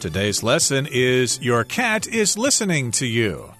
Today's lesson is Your Cat is Listening to You.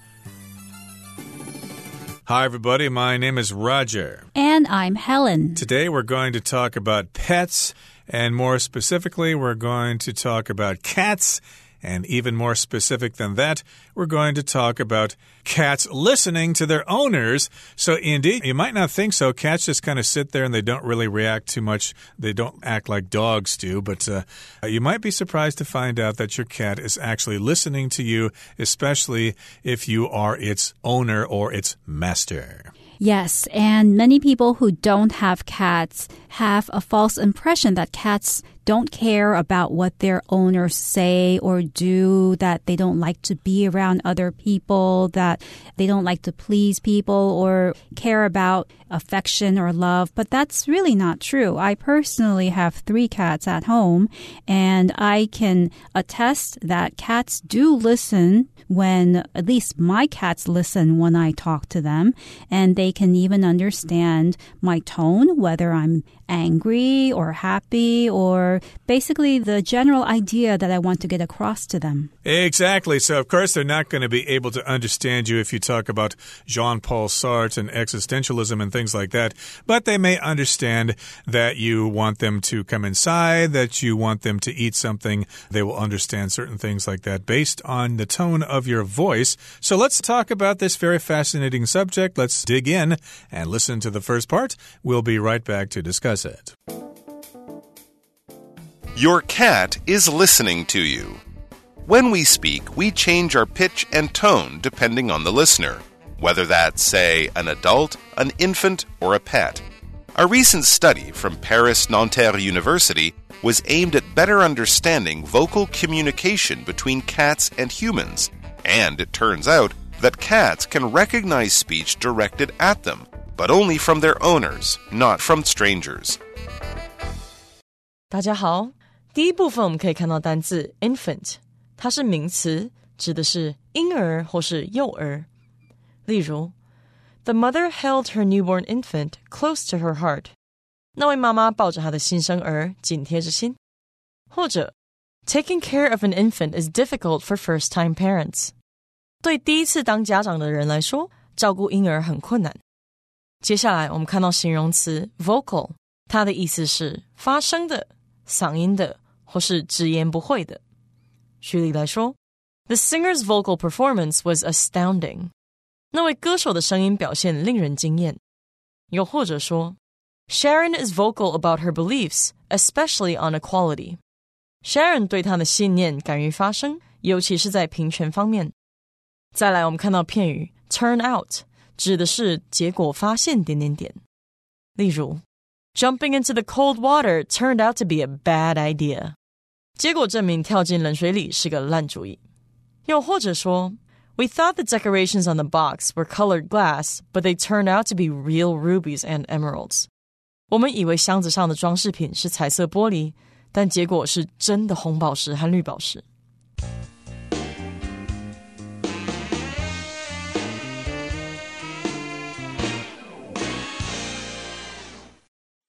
Hi, everybody. My name is Roger. And I'm Helen. Today we're going to talk about pets, and more specifically, we're going to talk about cats and even more specific than that, we're going to talk about cats listening to their owners. So, indeed, you might not think so. Cats just kind of sit there and they don't really react too much. They don't act like dogs do. But uh, you might be surprised to find out that your cat is actually listening to you, especially if you are its owner or its master. Yes, and many people who don't have cats have a false impression that cats don't care about what their owners say or do, that they don't like to be around other people, that they don't like to please people or care about affection or love. But that's really not true. I personally have three cats at home, and I can attest that cats do listen when at least my cats listen when I talk to them, and they can even understand my tone, whether I'm angry or happy or basically the general idea that I want to get across to them. Exactly. So, of course, they're not going to be able to understand you if you talk about Jean Paul Sartre and existentialism and things like that, but they may understand that you want them to come inside, that you want them to eat something. They will understand certain things like that based on the tone of your voice. So, let's talk about this very fascinating subject. Let's dig in and listen to the first part. We'll be right back to discuss it. Your cat is listening to you. When we speak, we change our pitch and tone depending on the listener, whether that's, say, an adult, an infant, or a pet. A recent study from Paris Nanterre University was aimed at better understanding vocal communication between cats and humans, and it turns out that cats can recognize speech directed at them, but only from their owners, not from strangers. 大家好，第一部分我们可以看到单字 infant，它是名词，指的是婴儿或是幼儿。例如，The mother held her newborn infant close to her heart。那位妈妈抱着她的新生儿，紧贴着心。或者，Taking care of an infant is difficult for first-time parents。对第一次当家长的人来说，照顾婴儿很困难。 接下来我们看到形容词 vocal，它的意思是发声的。嗓音的，或是直言不讳的。举例来说，The singer's vocal performance was astounding。那位歌手的声音表现令人惊艳。又或者说，Sharon is vocal about her beliefs, especially on equality。Sharon 对她的信念敢于发声，尤其是在平权方面。再来，我们看到片语 turn out， 指的是结果发现点点点。例如。Jumping into the cold water turned out to be a bad idea. 结果证明跳进冷水里是个烂主意。又或者说，We thought the decorations on the box were colored glass, but they turned out to be real rubies and emeralds. 我们以为箱子上的装饰品是彩色玻璃，但结果是真的红宝石和绿宝石。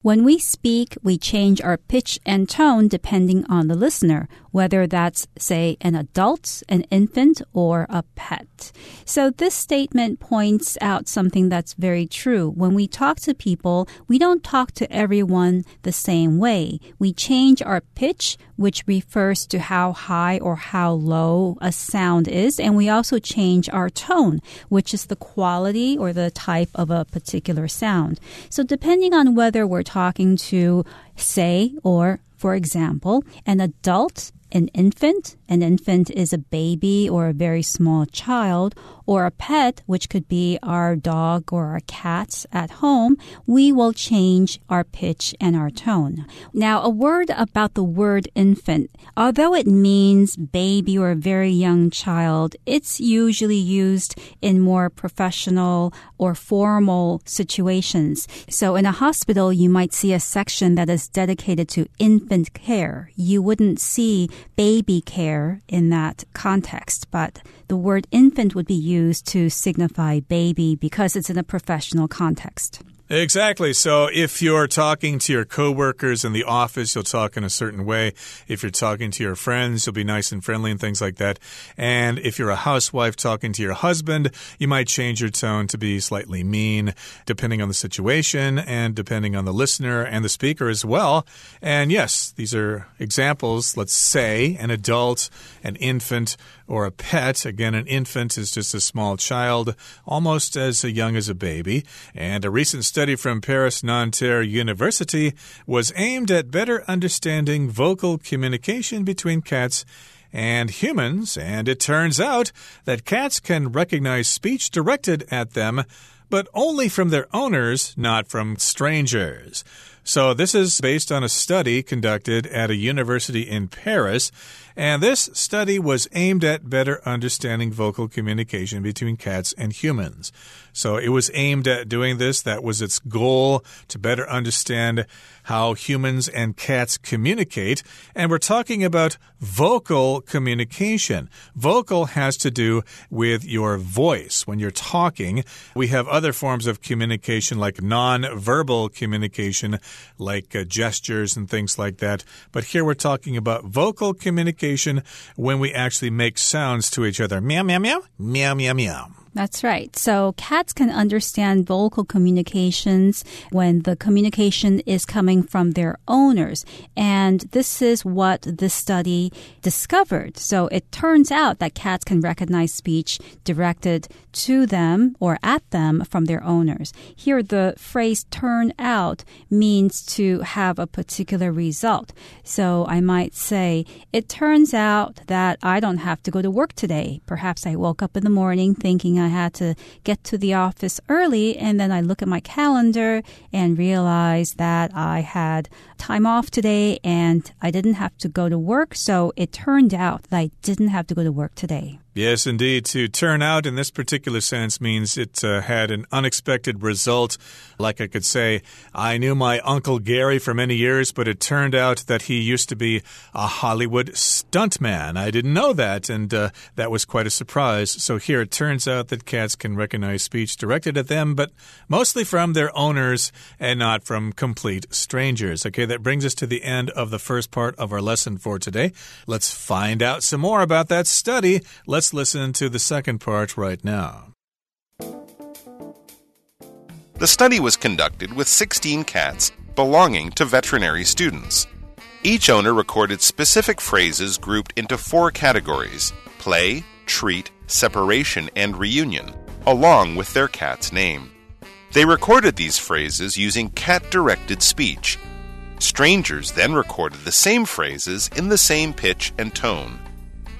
When we speak, we change our pitch and tone depending on the listener, whether that's, say, an adult, an infant, or a pet. So this statement points out something that's very true. When we talk to people, we don't talk to everyone the same way. We change our pitch, which refers to how high or how low a sound is, and we also change our tone, which is the quality or the type of a particular sound. So depending on whether we're talking to, say, or for example, an adult an infant. An infant is a baby or a very small child, or a pet, which could be our dog or our cat at home, we will change our pitch and our tone. Now, a word about the word infant. Although it means baby or a very young child, it's usually used in more professional or formal situations. So in a hospital, you might see a section that is dedicated to infant care. You wouldn't see baby care in that context, but the word infant would be used to signify baby because it's in a professional context. Exactly. So if you're talking to your coworkers in the office, you'll talk in a certain way. If you're talking to your friends, you'll be nice and friendly and things like that. And if you're a housewife talking to your husband, you might change your tone to be slightly mean, depending on the situation and depending on the listener and the speaker as well. And yes, these are examples. Let's say an adult, an infant, or a pet. Again, an infant is just a small child, almost as young as a baby. And a recent study from Paris Nanterre University was aimed at better understanding vocal communication between cats and humans, and it turns out that cats can recognize speech directed at them, but only from their owners, not from strangers. So, this is based on a study conducted at a university in Paris. And this study was aimed at better understanding vocal communication between cats and humans. So it was aimed at doing this. That was its goal to better understand how humans and cats communicate. And we're talking about vocal communication. Vocal has to do with your voice. When you're talking, we have other forms of communication like non-verbal communication, like uh, gestures and things like that. But here we're talking about vocal communication when we actually make sounds to each other. Meow, meow, meow, meow, meow, meow. That's right. So cats can understand vocal communications when the communication is coming from their owners. And this is what this study discovered. So it turns out that cats can recognize speech directed to them or at them from their owners. Here, the phrase turn out means to have a particular result. So I might say, it turns out that I don't have to go to work today. Perhaps I woke up in the morning thinking I had to get to the office early, and then I look at my calendar and realize that I had time off today and I didn't have to go to work. So it turned out that I didn't have to go to work today. Yes, indeed. To turn out in this particular sense means it uh, had an unexpected result. Like I could say, I knew my Uncle Gary for many years, but it turned out that he used to be a Hollywood stuntman. I didn't know that, and uh, that was quite a surprise. So here it turns out that cats can recognize speech directed at them, but mostly from their owners and not from complete strangers. Okay, that brings us to the end of the first part of our lesson for today. Let's find out some more about that study. Let's Let's listen to the second part right now. The study was conducted with 16 cats belonging to veterinary students. Each owner recorded specific phrases grouped into four categories play, treat, separation, and reunion, along with their cat's name. They recorded these phrases using cat directed speech. Strangers then recorded the same phrases in the same pitch and tone.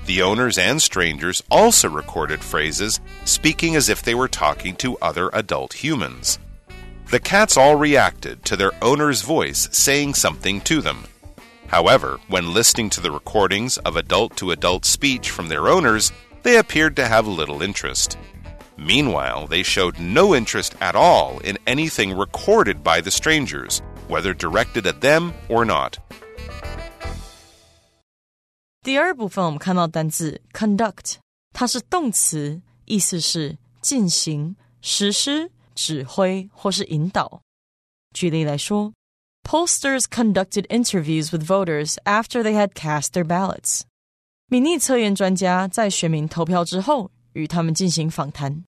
The owners and strangers also recorded phrases speaking as if they were talking to other adult humans. The cats all reacted to their owner's voice saying something to them. However, when listening to the recordings of adult to adult speech from their owners, they appeared to have little interest. Meanwhile, they showed no interest at all in anything recorded by the strangers, whether directed at them or not. 第二部分我们看到单字 conduct，它是动词，意思是进行、实施、指挥或是引导。举例来说，Posters conducted interviews with voters after they had cast their ballots。民意测验专家在选民投票之后与他们进行访谈。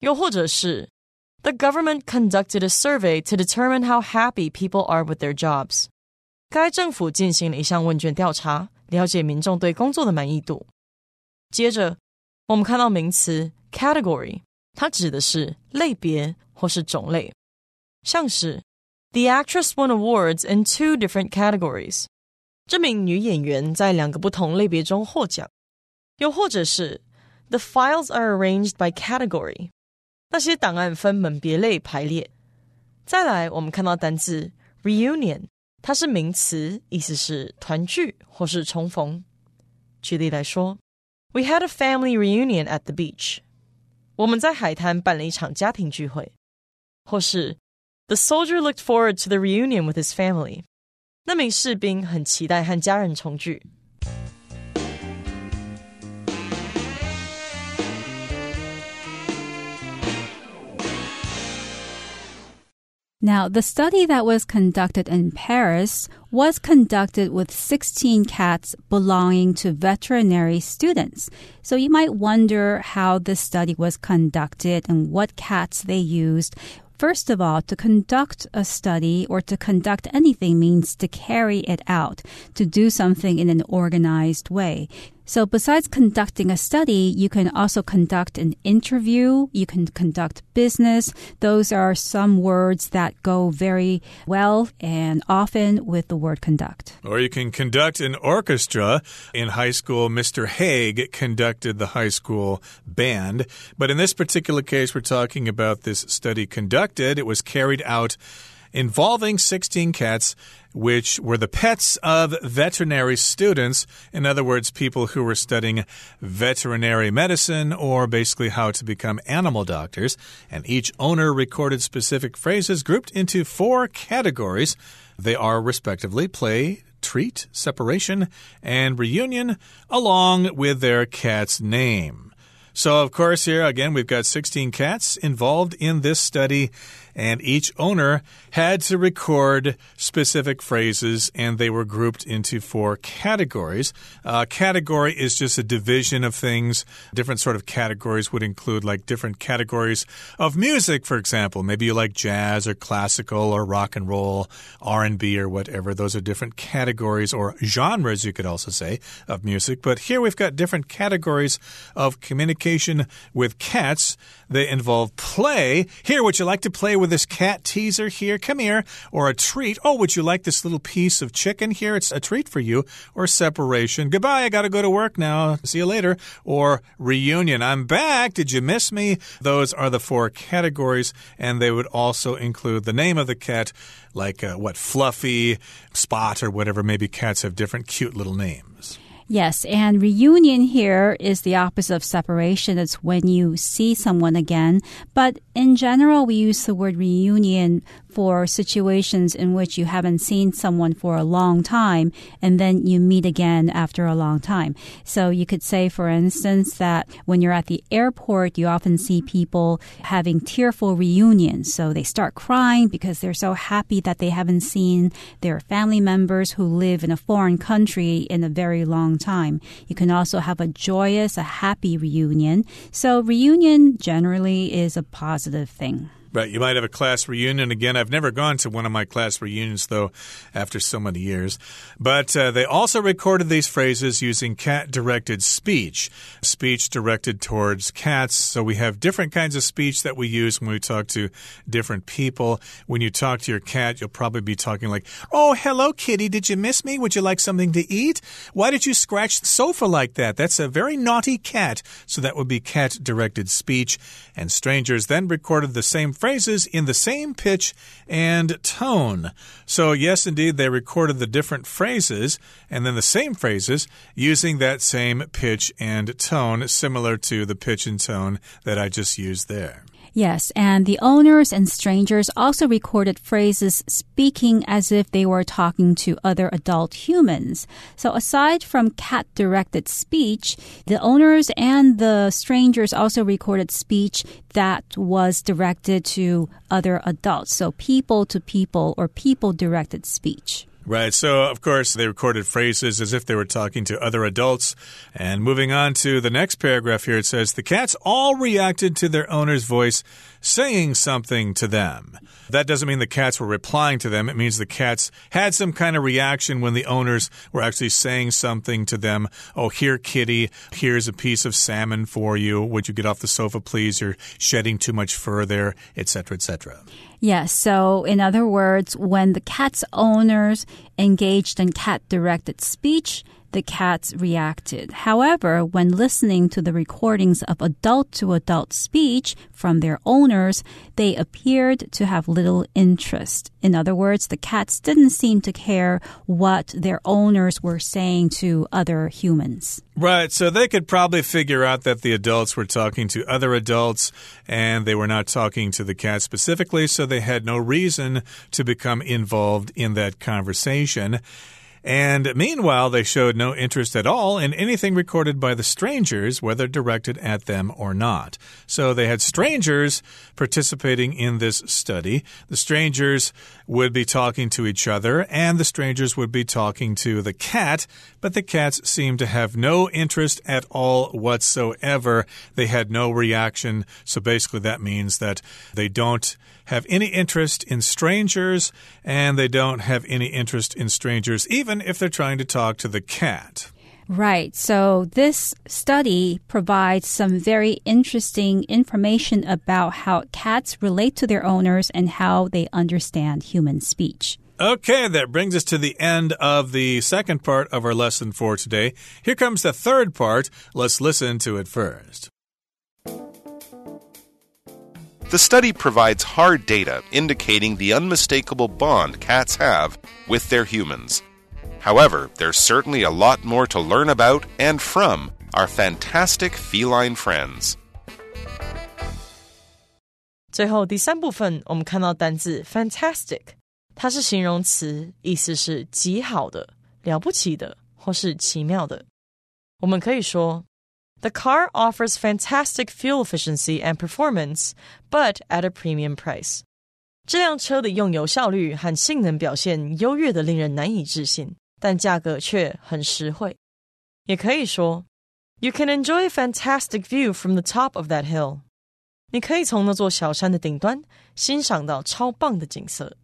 又或者是 The government conducted a survey to determine how happy people are with their jobs。该政府进行了一项问卷调查。 了解民众对工作的满意度。接着，我们看到名词 category，它指的是类别或是种类，像是 The actress won awards in two different categories。这名女演员在两个不同类别中获奖。又或者是 The files are arranged by category，那些档案分门别类排列。再来，我们看到单字 reunion。它是名词，意思是团聚或是重逢。举例来说，We had a family reunion at the beach。我们在海滩办了一场家庭聚会。或是，The soldier looked forward to the reunion with his family。那名士兵很期待和家人重聚。Now, the study that was conducted in Paris was conducted with 16 cats belonging to veterinary students. So you might wonder how this study was conducted and what cats they used. First of all, to conduct a study or to conduct anything means to carry it out, to do something in an organized way. So besides conducting a study, you can also conduct an interview. You can conduct business. Those are some words that go very well and often with the word conduct. Or you can conduct an orchestra. In high school, Mr. Haig conducted the high school band. But in this particular case, we're talking about this study conducted. It was carried out involving 16 cats which were the pets of veterinary students. In other words, people who were studying veterinary medicine or basically how to become animal doctors. And each owner recorded specific phrases grouped into four categories. They are respectively play, treat, separation, and reunion, along with their cat's name. So, of course, here again, we've got 16 cats involved in this study, and each owner had to record specific phrases, and they were grouped into four categories. Uh, category is just a division of things. Different sort of categories would include like different categories of music, for example. Maybe you like jazz or classical or rock and roll, R&B or whatever. Those are different categories or genres, you could also say, of music. But here we've got different categories of communication communication with cats. They involve play. Here, would you like to play with this cat teaser here? Come here. Or a treat. Oh, would you like this little piece of chicken here? It's a treat for you. Or separation. Goodbye. I got to go to work now. See you later. Or reunion. I'm back. Did you miss me? Those are the four categories, and they would also include the name of the cat, like uh, what, Fluffy, Spot, or whatever. Maybe cats have different cute little names. Yes, and reunion here is the opposite of separation. It's when you see someone again. But in general, we use the word reunion for situations in which you haven't seen someone for a long time and then you meet again after a long time. So you could say, for instance, that when you're at the airport, you often see people having tearful reunions. So they start crying because they're so happy that they haven't seen their family members who live in a foreign country in a very long time. You can also have a joyous, a happy reunion. So reunion generally is a positive thing. Right. You might have a class reunion. Again, I've never gone to one of my class reunions, though, after so many years. But uh, they also recorded these phrases using cat directed speech, speech directed towards cats. So we have different kinds of speech that we use when we talk to different people. When you talk to your cat, you'll probably be talking like, Oh, hello, kitty. Did you miss me? Would you like something to eat? Why did you scratch the sofa like that? That's a very naughty cat. So that would be cat directed speech. And strangers then recorded the same phrases in the same pitch and tone. So, yes, indeed, they recorded the different phrases and then the same phrases using that same pitch and tone, similar to the pitch and tone that I just used there. Yes, and the owners and strangers also recorded phrases speaking as if they were talking to other adult humans. So aside from cat directed speech, the owners and the strangers also recorded speech that was directed to other adults. So people to people or people directed speech. Right. So, of course, they recorded phrases as if they were talking to other adults. And moving on to the next paragraph here, it says the cats all reacted to their owner's voice saying something to them. That doesn't mean the cats were replying to them. It means the cats had some kind of reaction when the owners were actually saying something to them. Oh, here, kitty, here's a piece of salmon for you. Would you get off the sofa, please? You're shedding too much fur there, etc., etc. Yes. So, in other words, when the cat's owners engaged in cat directed speech, the cats reacted. However, when listening to the recordings of adult to adult speech from their owners, they appeared to have little interest. In other words, the cats didn't seem to care what their owners were saying to other humans. Right, so they could probably figure out that the adults were talking to other adults and they were not talking to the cat specifically, so they had no reason to become involved in that conversation. And meanwhile, they showed no interest at all in anything recorded by the strangers, whether directed at them or not. So they had strangers participating in this study. The strangers would be talking to each other, and the strangers would be talking to the cat, but the cats seemed to have no interest at all whatsoever. They had no reaction. So basically, that means that they don't have any interest in strangers and they don't have any interest in strangers, even if they're trying to talk to the cat. Right. So this study provides some very interesting information about how cats relate to their owners and how they understand human speech. Okay, that brings us to the end of the second part of our lesson for today. Here comes the third part. Let's listen to it first. The study provides hard data indicating the unmistakable bond cats have with their humans. However, there's certainly a lot more to learn about and from our fantastic feline friends. 最后第三部分，我们看到单字 fantastic，它是形容词，意思是极好的、了不起的或是奇妙的。我们可以说 the car offers fantastic fuel efficiency and performance, but at a premium price. 这辆车的用油效率和性能表现优越的令人难以置信，但价格却很实惠。也可以说，You can enjoy a fantastic view from the top of that hill。你可以从那座小山的顶端欣赏到超棒的景色。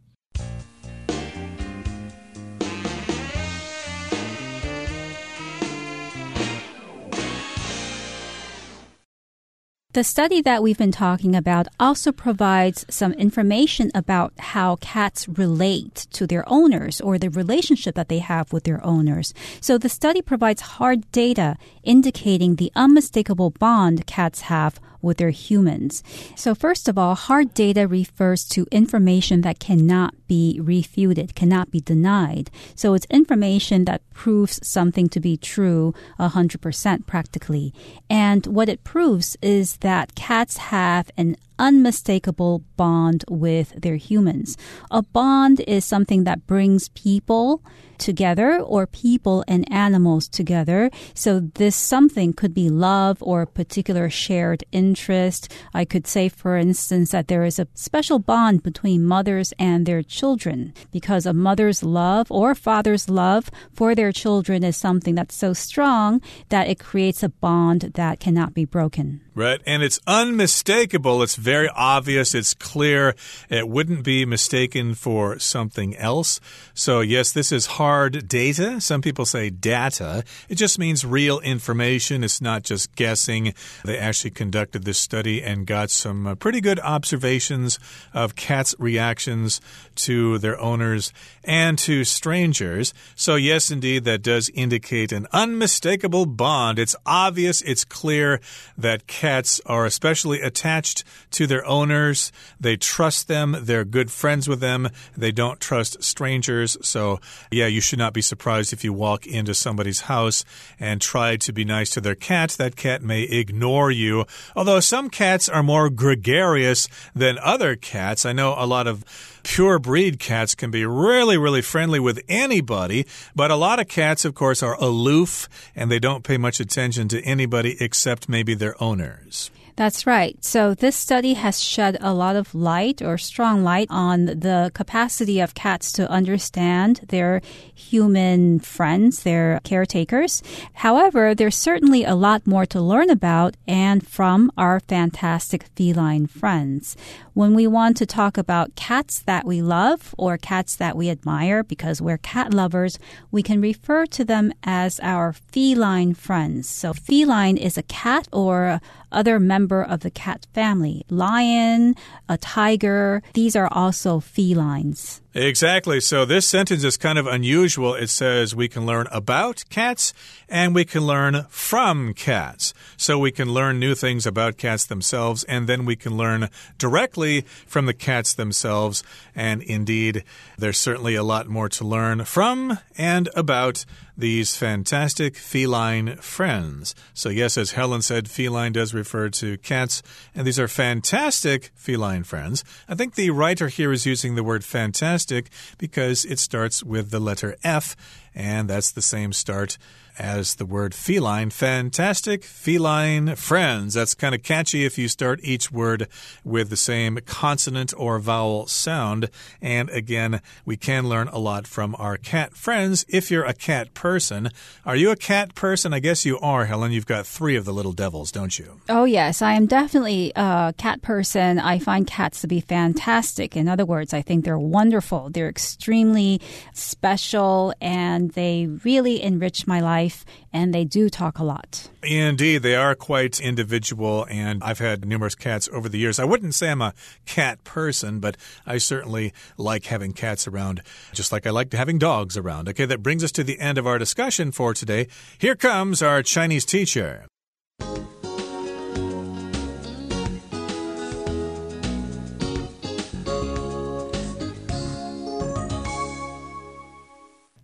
The study that we've been talking about also provides some information about how cats relate to their owners or the relationship that they have with their owners. So the study provides hard data indicating the unmistakable bond cats have with their humans. So first of all, hard data refers to information that cannot be refuted, cannot be denied. So it's information that proves something to be true 100% practically. And what it proves is that cats have an unmistakable bond with their humans. A bond is something that brings people together or people and animals together. So this something could be love or a particular shared interest. I could say, for instance, that there is a special bond between mothers and their children because a mother's love or father's love for their children is something that's so strong that it creates a bond that cannot be broken. Right. And it's unmistakable. It's very obvious. It's clear. It wouldn't be mistaken for something else. So, yes, this is hard data. Some people say data. It just means real information. It's not just guessing. They actually conducted this study and got some uh, pretty good observations of cats' reactions to their owners and to strangers. So, yes, indeed, that does indicate an unmistakable bond. It's obvious. It's clear that cats are especially attached to their owners. They trust them. They're good friends with them. They don't trust strangers. So, yeah, you should not be surprised if you walk into somebody's house and try to be nice to their cat. That cat may ignore you. Although some cats are more gregarious than other cats. I know a lot of pure breed cats can be really, really friendly with anybody, but a lot of cats, of course, are aloof and they don't pay much attention to anybody except maybe their owners. That's right. So this study has shed a lot of light or strong light on the capacity of cats to understand their human friends, their caretakers. However, there's certainly a lot more to learn about and from our fantastic feline friends. When we want to talk about cats that we love or cats that we admire because we're cat lovers, we can refer to them as our feline friends. So feline is a cat or other member of the cat family. Lion, a tiger, these are also felines. Exactly. So this sentence is kind of unusual. It says we can learn about cats and we can learn from cats. So we can learn new things about cats themselves and then we can learn directly from the cats themselves. And indeed, there's certainly a lot more to learn from and about these fantastic feline friends. So, yes, as Helen said, feline does refer to cats, and these are fantastic feline friends. I think the writer here is using the word fantastic because it starts with the letter F and that's the same start as the word feline. Fantastic feline friends. That's kind of catchy if you start each word with the same consonant or vowel sound. And again, we can learn a lot from our cat friends if you're a cat person. Are you a cat person? I guess you are, Helen. You've got three of the little devils, don't you? Oh, yes. I am definitely a cat person. I find cats to be fantastic. In other words, I think they're wonderful. They're extremely special and they really enrich my life life, and they do talk a lot. Indeed, they are quite individual, and I've had numerous cats over the years. I wouldn't say I'm a cat person, but I certainly like having cats around, just like I like having dogs around. Okay, that brings us to the end of our discussion for today. Here comes our Chinese teacher.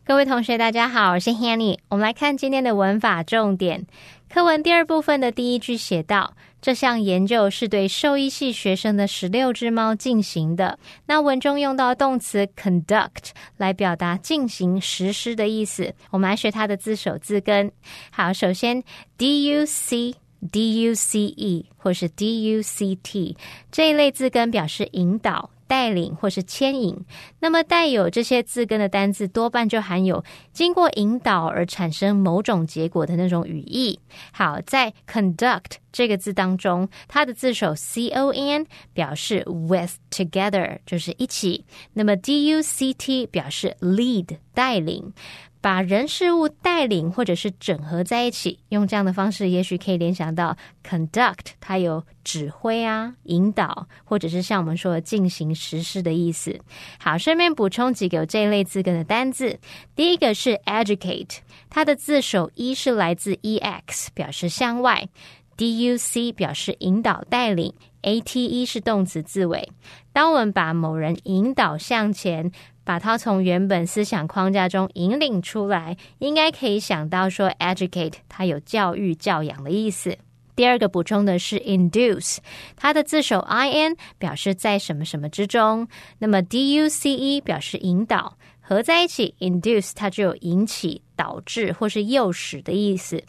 各位同学，大家好，我是 Hanny。我们来看今天的文法重点课文第二部分的第一句写道：这项研究是对兽医系学生的十六只猫进行的。那文中用到动词 conduct 来表达进行、实施的意思。我们来学它的字首字根。好，首先 d u c d u c e 或是 d u c t 这一类字根表示引导。带领或是牵引，那么带有这些字根的单字多半就含有经过引导而产生某种结果的那种语义。好，在 conduct 这个字当中，它的字首 c o n 表示 with together 就是一起，那么 d u c t 表示 lead 带领。把人事物带领或者是整合在一起，用这样的方式，也许可以联想到 conduct，它有指挥啊、引导，或者是像我们说的进行实施的意思。好，顺便补充几个这一类字根的单字。第一个是 educate，它的字首一是来自 e x，表示向外；d u c 表示引导带领；a t e 是动词字尾。当我们把某人引导向前。把它从原本思想框架中引领出来，应该可以想到说，educate 它有教育、教养的意思。第二个补充的是 induce，它的字首 i n 表示在什么什么之中，那么 d u c e 表示引导，合在一起 induce 它就有引起、导致或是诱使的意思。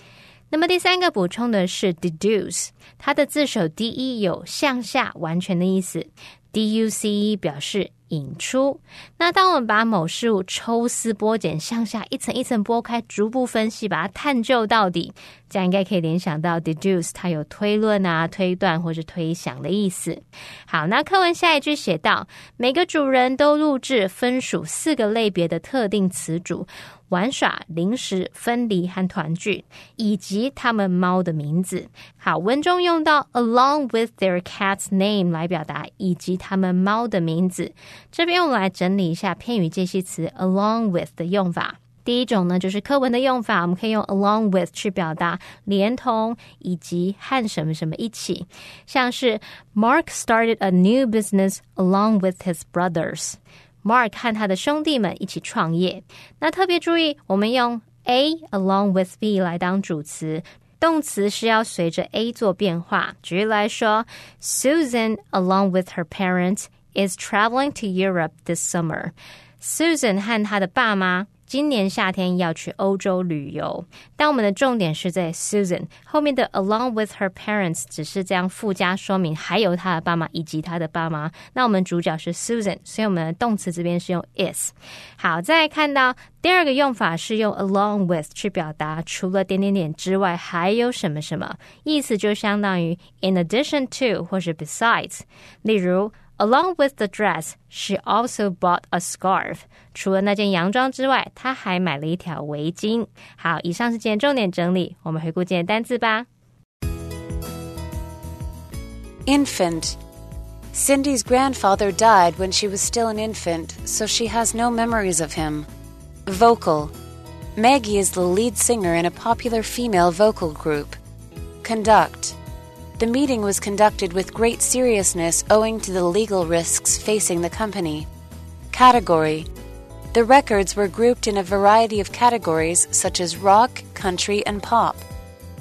那么第三个补充的是 deduce，它的字首 d e 有向下、完全的意思，d u c e 表示。引出。那当我们把某事物抽丝剥茧，向下一层一层剥开，逐步分析，把它探究到底，这样应该可以联想到 deduce，它有推论啊、推断或是推想的意思。好，那课文下一句写到，每个主人都录制分属四个类别的特定词组。玩耍、零食、分离和团聚，以及他们猫的名字。好，文中用到 along with their cat's name 来表达以及他们猫的名字。这边我们来整理一下片语介系词 along with 的用法。第一种呢，就是课文的用法，我们可以用 along with 去表达连同以及和什么什么一起，像是 Mark started a new business along with his brothers。Mark 和他的兄弟们一起创业。那特别注意，我们用 A along with B 来当主词，动词是要随着 A 做变化。举例来说，Susan along with her parents is traveling to Europe this summer. Susan 和她的爸妈。今年夏天要去欧洲旅游，但我们的重点是在 Susan 后面的 along with her parents，只是这样附加说明，还有她的爸妈以及她的爸妈。那我们主角是 Susan，所以我们的动词这边是用 is。好，再看到第二个用法是用 along with 去表达除了点点点之外还有什么什么，意思就相当于 in addition to 或是 besides。例如。Along with the dress, she also bought a scarf. 除了那件洋装之外，她还买了一条围巾。好，以上是今天重点整理，我们回顾今天单词吧。Infant. Cindy's grandfather died when she was still an infant, so she has no memories of him. Vocal. Maggie is the lead singer in a popular female vocal group. Conduct. The meeting was conducted with great seriousness owing to the legal risks facing the company. Category The records were grouped in a variety of categories such as rock, country, and pop.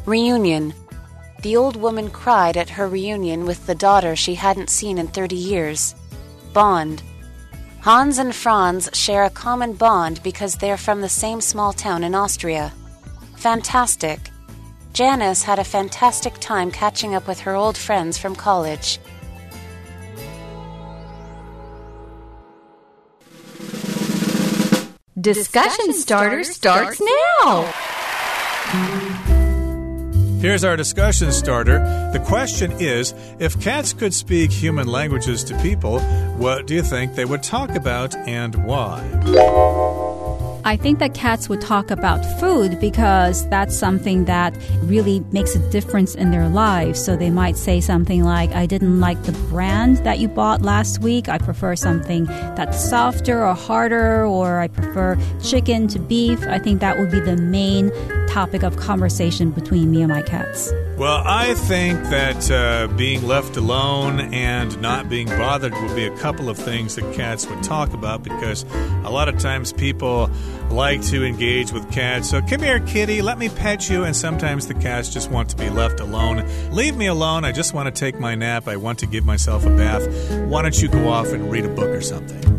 Reunion The old woman cried at her reunion with the daughter she hadn't seen in 30 years. Bond Hans and Franz share a common bond because they're from the same small town in Austria. Fantastic. Janice had a fantastic time catching up with her old friends from college. Discussion starter starts now. Here's our discussion starter. The question is if cats could speak human languages to people, what do you think they would talk about and why? I think that cats would talk about food because that's something that really makes a difference in their lives. So they might say something like, I didn't like the brand that you bought last week. I prefer something that's softer or harder, or I prefer chicken to beef. I think that would be the main topic of conversation between me and my cats. Well, I think that uh, being left alone and not being bothered would be a couple of things that cats would talk about because a lot of times people like to engage with cats. So, come here, kitty, let me pet you. And sometimes the cats just want to be left alone. Leave me alone. I just want to take my nap. I want to give myself a bath. Why don't you go off and read a book or something?